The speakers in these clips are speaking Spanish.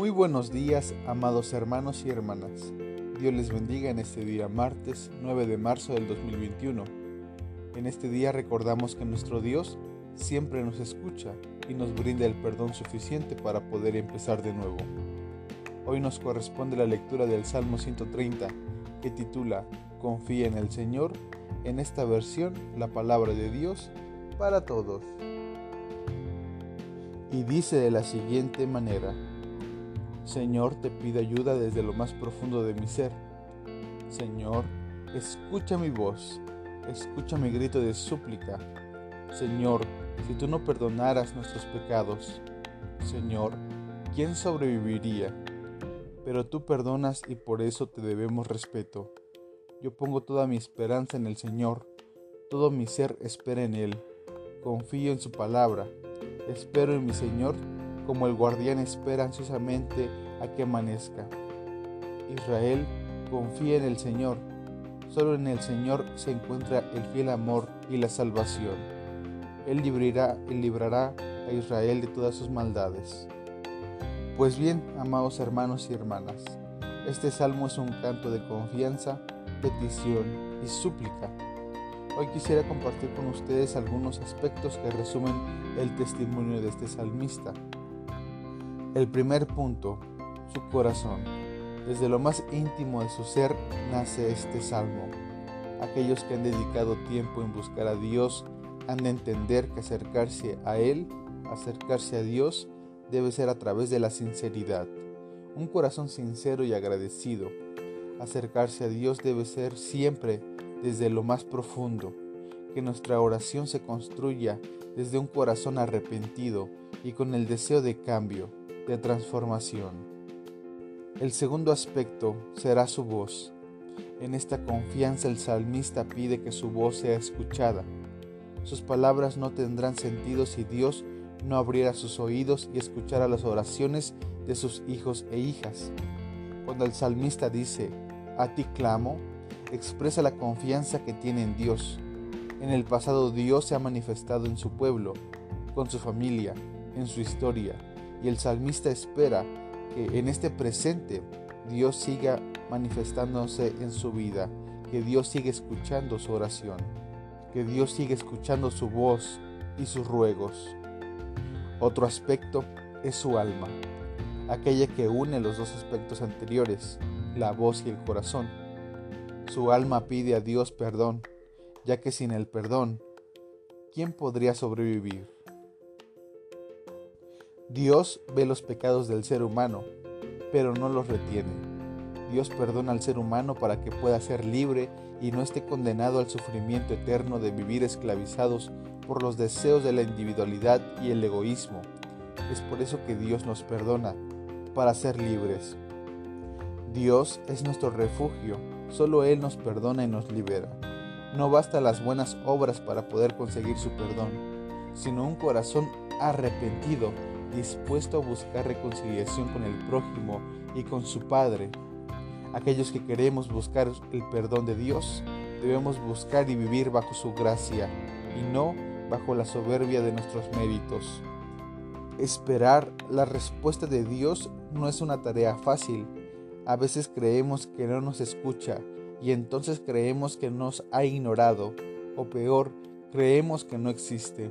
Muy buenos días, amados hermanos y hermanas. Dios les bendiga en este día martes 9 de marzo del 2021. En este día recordamos que nuestro Dios siempre nos escucha y nos brinda el perdón suficiente para poder empezar de nuevo. Hoy nos corresponde la lectura del Salmo 130 que titula Confía en el Señor, en esta versión la palabra de Dios para todos. Y dice de la siguiente manera, Señor, te pido ayuda desde lo más profundo de mi ser. Señor, escucha mi voz, escucha mi grito de súplica. Señor, si tú no perdonaras nuestros pecados, Señor, ¿quién sobreviviría? Pero tú perdonas y por eso te debemos respeto. Yo pongo toda mi esperanza en el Señor, todo mi ser espera en Él. Confío en su palabra, espero en mi Señor como el guardián espera ansiosamente a que amanezca. Israel confía en el Señor, solo en el Señor se encuentra el fiel amor y la salvación. Él librará, él librará a Israel de todas sus maldades. Pues bien, amados hermanos y hermanas, este salmo es un canto de confianza, petición y súplica Hoy quisiera compartir con ustedes algunos aspectos que resumen el testimonio de este salmista. El primer punto, su corazón. Desde lo más íntimo de su ser nace este salmo. Aquellos que han dedicado tiempo en buscar a Dios han de entender que acercarse a Él, acercarse a Dios, debe ser a través de la sinceridad. Un corazón sincero y agradecido. Acercarse a Dios debe ser siempre desde lo más profundo, que nuestra oración se construya desde un corazón arrepentido y con el deseo de cambio, de transformación. El segundo aspecto será su voz. En esta confianza el salmista pide que su voz sea escuchada. Sus palabras no tendrán sentido si Dios no abriera sus oídos y escuchara las oraciones de sus hijos e hijas. Cuando el salmista dice, a ti clamo, expresa la confianza que tiene en Dios. En el pasado Dios se ha manifestado en su pueblo, con su familia, en su historia, y el salmista espera que en este presente Dios siga manifestándose en su vida, que Dios siga escuchando su oración, que Dios siga escuchando su voz y sus ruegos. Otro aspecto es su alma, aquella que une los dos aspectos anteriores, la voz y el corazón. Su alma pide a Dios perdón, ya que sin el perdón, ¿quién podría sobrevivir? Dios ve los pecados del ser humano, pero no los retiene. Dios perdona al ser humano para que pueda ser libre y no esté condenado al sufrimiento eterno de vivir esclavizados por los deseos de la individualidad y el egoísmo. Es por eso que Dios nos perdona, para ser libres. Dios es nuestro refugio Solo Él nos perdona y nos libera. No basta las buenas obras para poder conseguir su perdón, sino un corazón arrepentido, dispuesto a buscar reconciliación con el prójimo y con su Padre. Aquellos que queremos buscar el perdón de Dios, debemos buscar y vivir bajo su gracia y no bajo la soberbia de nuestros méritos. Esperar la respuesta de Dios no es una tarea fácil, a veces creemos que no nos escucha y entonces creemos que nos ha ignorado o peor, creemos que no existe.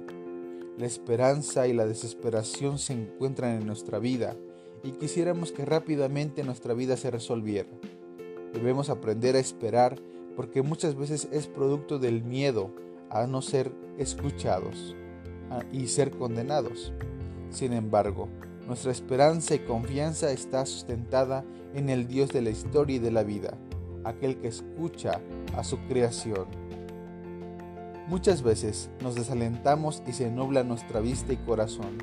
La esperanza y la desesperación se encuentran en nuestra vida y quisiéramos que rápidamente nuestra vida se resolviera. Debemos aprender a esperar porque muchas veces es producto del miedo a no ser escuchados y ser condenados. Sin embargo, nuestra esperanza y confianza está sustentada en el Dios de la historia y de la vida, aquel que escucha a su creación. Muchas veces nos desalentamos y se nubla nuestra vista y corazón.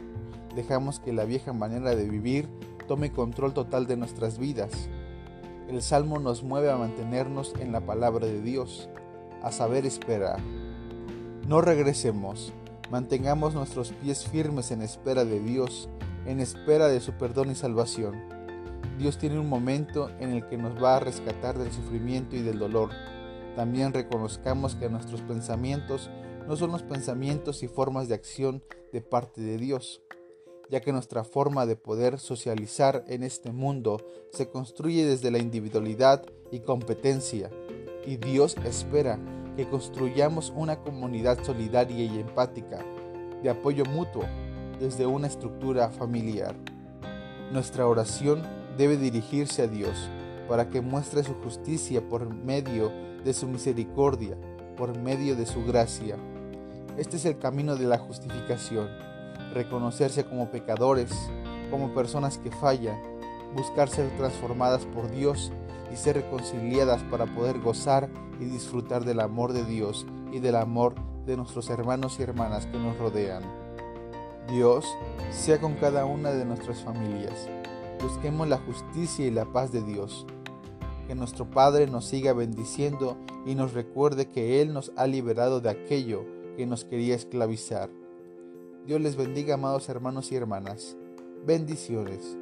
Dejamos que la vieja manera de vivir tome control total de nuestras vidas. El Salmo nos mueve a mantenernos en la palabra de Dios, a saber esperar. No regresemos, mantengamos nuestros pies firmes en espera de Dios en espera de su perdón y salvación. Dios tiene un momento en el que nos va a rescatar del sufrimiento y del dolor. También reconozcamos que nuestros pensamientos no son los pensamientos y formas de acción de parte de Dios. ya que nuestra forma de poder socializar en este mundo se construye desde la individualidad y competencia, y Dios espera que construyamos una comunidad solidaria y empática, de apoyo mutuo, desde una estructura familiar. Nuestra oración debe dirigirse a Dios para que muestre su justicia por medio de su misericordia, por medio de su gracia. Este es el camino de la justificación, reconocerse como pecadores, como personas que fallan, buscar ser transformadas por Dios y ser reconciliadas para poder gozar y disfrutar del amor de Dios y del amor de nuestros hermanos y hermanas que nos rodean. Dios sea con cada una de nuestras familias. Busquemos la justicia y la paz de Dios. Que nuestro Padre nos siga bendiciendo y nos recuerde que Él nos ha liberado de aquello que nos quería esclavizar. Dios les bendiga, amados hermanos y hermanas. Bendiciones.